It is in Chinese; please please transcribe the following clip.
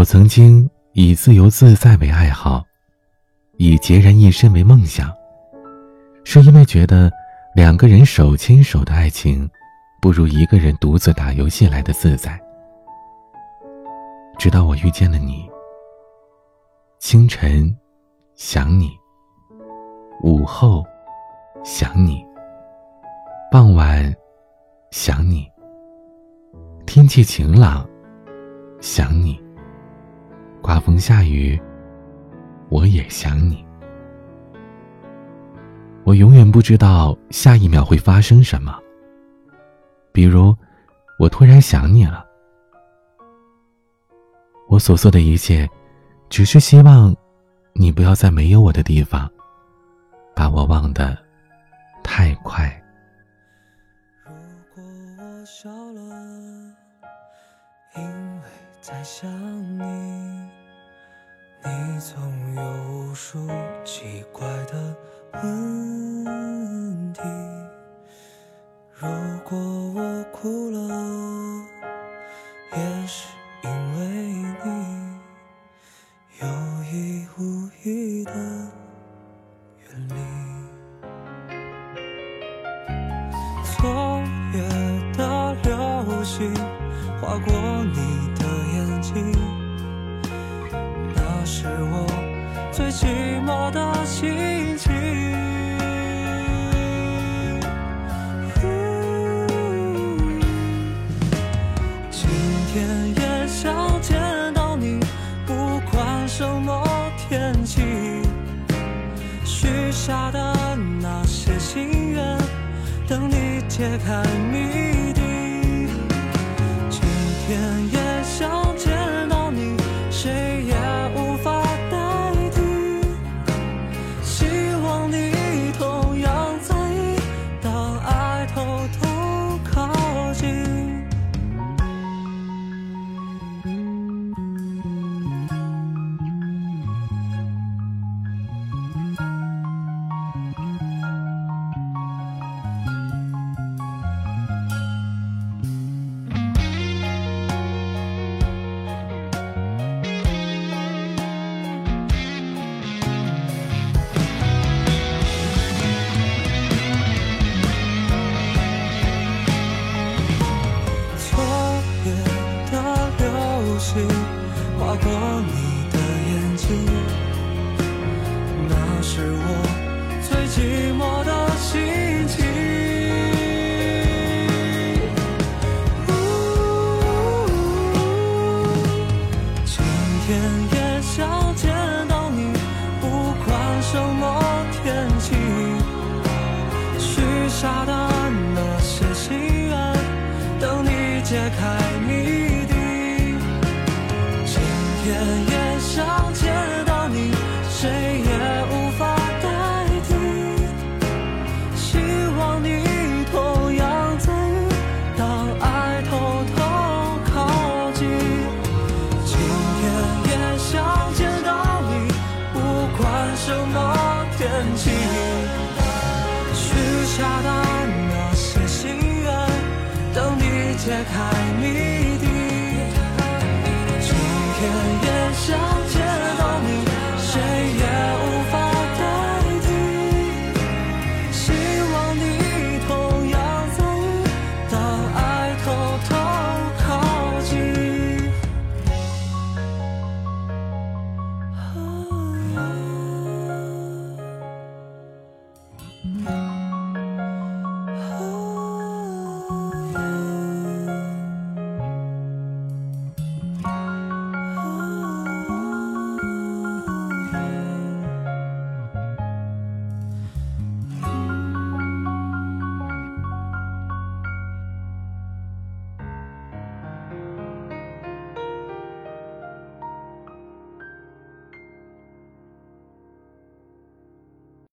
我曾经以自由自在为爱好，以孑然一身为梦想，是因为觉得两个人手牵手的爱情，不如一个人独自打游戏来的自在。直到我遇见了你，清晨想你，午后想你，傍晚想你，天气晴朗想你。刮风下雨，我也想你。我永远不知道下一秒会发生什么。比如，我突然想你了。我所做的一切，只是希望你不要在没有我的地方，把我忘得太快。如果我笑了，因为在想你。你总有无数奇怪的问题。如果我哭了，也是因为你有意无意的远离。昨夜的流星划过你最寂寞的心情。今天也想见到你，不管什么天气。许下的那些心愿，等你揭开谜底。今天也夜的流星划过你的眼睛，那是我最寂寞的心情。今天开谜底，今天。也想见到你，谁也无法代替。希望你同样在意，当爱偷偷靠近。今天也想见到你，不管什么天气。许下的解开谜